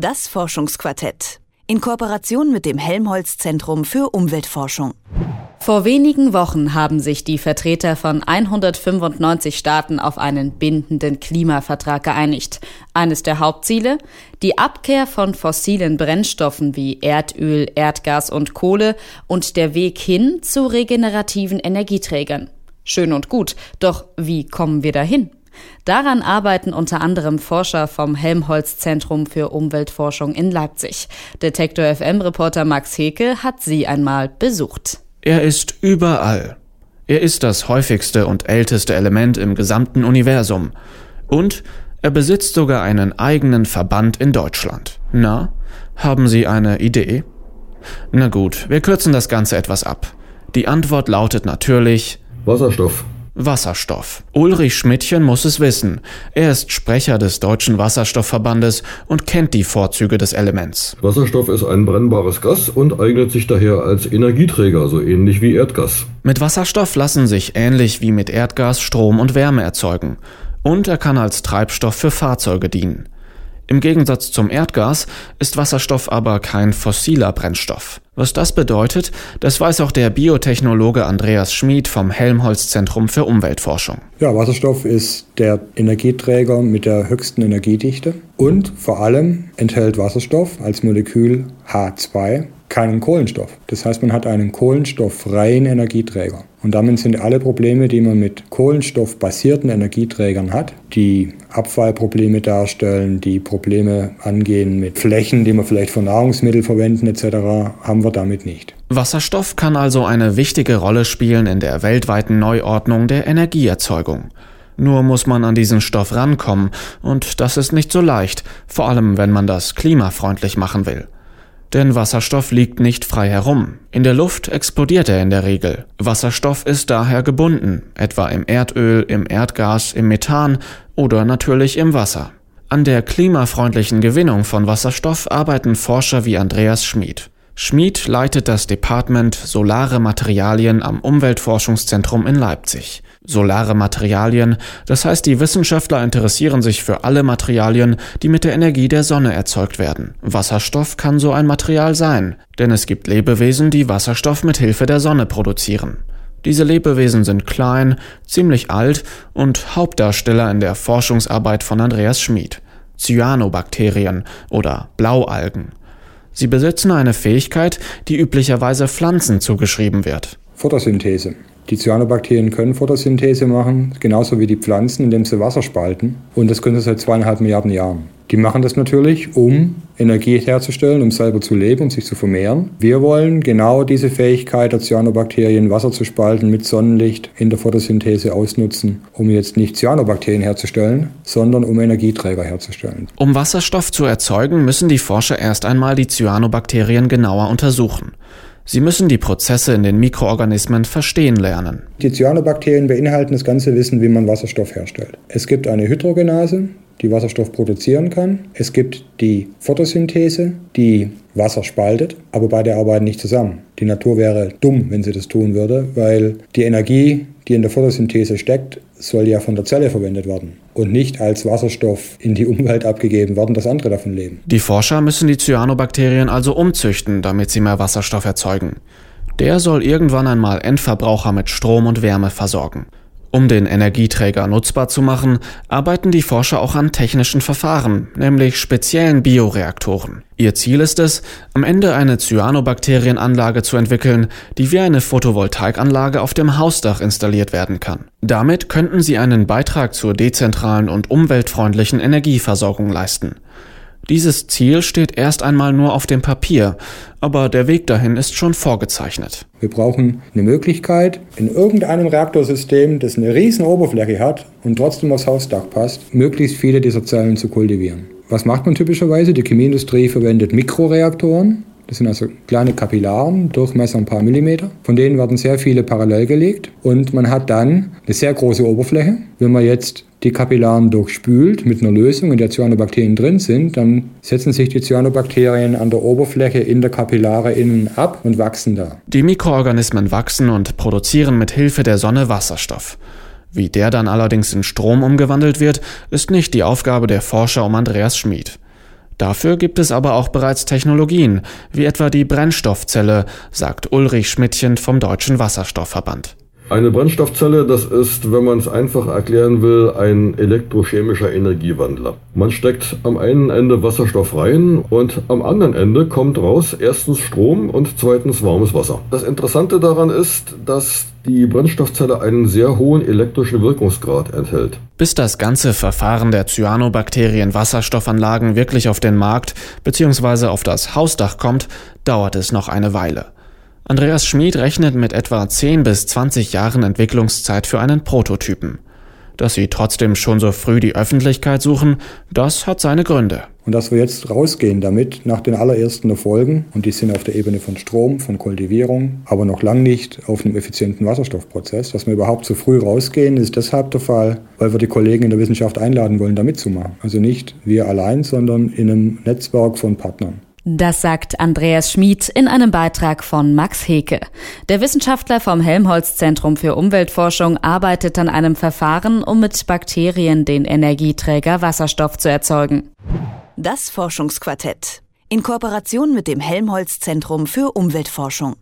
Das Forschungsquartett. In Kooperation mit dem Helmholtz Zentrum für Umweltforschung. Vor wenigen Wochen haben sich die Vertreter von 195 Staaten auf einen bindenden Klimavertrag geeinigt. Eines der Hauptziele? Die Abkehr von fossilen Brennstoffen wie Erdöl, Erdgas und Kohle und der Weg hin zu regenerativen Energieträgern. Schön und gut, doch wie kommen wir dahin? Daran arbeiten unter anderem Forscher vom Helmholtz Zentrum für Umweltforschung in Leipzig. Detektor FM Reporter Max Heke hat sie einmal besucht. Er ist überall. Er ist das häufigste und älteste Element im gesamten Universum. Und er besitzt sogar einen eigenen Verband in Deutschland. Na, haben Sie eine Idee? Na gut, wir kürzen das Ganze etwas ab. Die Antwort lautet natürlich Wasserstoff. Wasserstoff. Ulrich Schmidtchen muss es wissen. Er ist Sprecher des Deutschen Wasserstoffverbandes und kennt die Vorzüge des Elements. Wasserstoff ist ein brennbares Gas und eignet sich daher als Energieträger, so ähnlich wie Erdgas. Mit Wasserstoff lassen sich ähnlich wie mit Erdgas Strom und Wärme erzeugen. Und er kann als Treibstoff für Fahrzeuge dienen. Im Gegensatz zum Erdgas ist Wasserstoff aber kein fossiler Brennstoff. Was das bedeutet, das weiß auch der Biotechnologe Andreas Schmid vom Helmholtz Zentrum für Umweltforschung. Ja, Wasserstoff ist der Energieträger mit der höchsten Energiedichte und vor allem enthält Wasserstoff als Molekül H2 keinen Kohlenstoff. Das heißt, man hat einen kohlenstofffreien Energieträger. Und damit sind alle Probleme, die man mit kohlenstoffbasierten Energieträgern hat, die Abfallprobleme darstellen, die Probleme angehen mit Flächen, die man vielleicht für Nahrungsmittel verwenden etc., haben wir damit nicht. Wasserstoff kann also eine wichtige Rolle spielen in der weltweiten Neuordnung der Energieerzeugung. Nur muss man an diesen Stoff rankommen, und das ist nicht so leicht, vor allem wenn man das klimafreundlich machen will. Denn Wasserstoff liegt nicht frei herum. In der Luft explodiert er in der Regel. Wasserstoff ist daher gebunden, etwa im Erdöl, im Erdgas, im Methan oder natürlich im Wasser. An der klimafreundlichen Gewinnung von Wasserstoff arbeiten Forscher wie Andreas Schmid. Schmid leitet das Department Solare Materialien am Umweltforschungszentrum in Leipzig. Solare Materialien, das heißt die Wissenschaftler interessieren sich für alle Materialien, die mit der Energie der Sonne erzeugt werden. Wasserstoff kann so ein Material sein, denn es gibt Lebewesen, die Wasserstoff mit Hilfe der Sonne produzieren. Diese Lebewesen sind klein, ziemlich alt und Hauptdarsteller in der Forschungsarbeit von Andreas Schmid. Cyanobakterien oder Blaualgen. Sie besitzen eine Fähigkeit, die üblicherweise Pflanzen zugeschrieben wird. Photosynthese. Die Cyanobakterien können Photosynthese machen, genauso wie die Pflanzen, indem sie Wasser spalten. Und das können sie seit zweieinhalb Milliarden Jahren. Die machen das natürlich, um Energie herzustellen, um selber zu leben, um sich zu vermehren. Wir wollen genau diese Fähigkeit der Cyanobakterien, Wasser zu spalten mit Sonnenlicht in der Photosynthese ausnutzen, um jetzt nicht Cyanobakterien herzustellen, sondern um Energieträger herzustellen. Um Wasserstoff zu erzeugen, müssen die Forscher erst einmal die Cyanobakterien genauer untersuchen. Sie müssen die Prozesse in den Mikroorganismen verstehen lernen. Die Cyanobakterien beinhalten das ganze Wissen, wie man Wasserstoff herstellt. Es gibt eine Hydrogenase, die Wasserstoff produzieren kann. Es gibt die Photosynthese, die Wasser spaltet, aber beide arbeiten nicht zusammen. Die Natur wäre dumm, wenn sie das tun würde, weil die Energie, die in der Photosynthese steckt, soll ja von der Zelle verwendet werden und nicht als Wasserstoff in die Umwelt abgegeben werden, dass andere davon leben. Die Forscher müssen die Cyanobakterien also umzüchten, damit sie mehr Wasserstoff erzeugen. Der soll irgendwann einmal Endverbraucher mit Strom und Wärme versorgen. Um den Energieträger nutzbar zu machen, arbeiten die Forscher auch an technischen Verfahren, nämlich speziellen Bioreaktoren. Ihr Ziel ist es, am Ende eine Cyanobakterienanlage zu entwickeln, die wie eine Photovoltaikanlage auf dem Hausdach installiert werden kann. Damit könnten sie einen Beitrag zur dezentralen und umweltfreundlichen Energieversorgung leisten. Dieses Ziel steht erst einmal nur auf dem Papier, aber der Weg dahin ist schon vorgezeichnet. Wir brauchen eine Möglichkeit, in irgendeinem Reaktorsystem, das eine riesen Oberfläche hat und trotzdem aufs Hausdach passt, möglichst viele dieser Zellen zu kultivieren. Was macht man typischerweise? Die Chemieindustrie verwendet Mikroreaktoren. Das sind also kleine Kapillaren, Durchmesser ein paar Millimeter. Von denen werden sehr viele parallel gelegt und man hat dann eine sehr große Oberfläche. Wenn man jetzt die Kapillaren durchspült mit einer Lösung, in der Cyanobakterien drin sind, dann setzen sich die Cyanobakterien an der Oberfläche in der Kapillare innen ab und wachsen da. Die Mikroorganismen wachsen und produzieren mit Hilfe der Sonne Wasserstoff. Wie der dann allerdings in Strom umgewandelt wird, ist nicht die Aufgabe der Forscher um Andreas Schmid. Dafür gibt es aber auch bereits Technologien, wie etwa die Brennstoffzelle, sagt Ulrich Schmidtchen vom Deutschen Wasserstoffverband. Eine Brennstoffzelle, das ist, wenn man es einfach erklären will, ein elektrochemischer Energiewandler. Man steckt am einen Ende Wasserstoff rein und am anderen Ende kommt raus erstens Strom und zweitens warmes Wasser. Das Interessante daran ist, dass die Brennstoffzelle einen sehr hohen elektrischen Wirkungsgrad enthält. Bis das ganze Verfahren der Cyanobakterien-Wasserstoffanlagen wirklich auf den Markt bzw. auf das Hausdach kommt, dauert es noch eine Weile. Andreas Schmid rechnet mit etwa 10 bis 20 Jahren Entwicklungszeit für einen Prototypen. Dass sie trotzdem schon so früh die Öffentlichkeit suchen, das hat seine Gründe. Und dass wir jetzt rausgehen damit nach den allerersten Erfolgen, und die sind auf der Ebene von Strom, von Kultivierung, aber noch lang nicht auf einem effizienten Wasserstoffprozess, dass wir überhaupt so früh rausgehen, ist deshalb der Fall, weil wir die Kollegen in der Wissenschaft einladen wollen, da mitzumachen. Also nicht wir allein, sondern in einem Netzwerk von Partnern. Das sagt Andreas Schmid in einem Beitrag von Max Heke. Der Wissenschaftler vom Helmholtz Zentrum für Umweltforschung arbeitet an einem Verfahren, um mit Bakterien den Energieträger Wasserstoff zu erzeugen. Das Forschungsquartett in Kooperation mit dem Helmholtz Zentrum für Umweltforschung.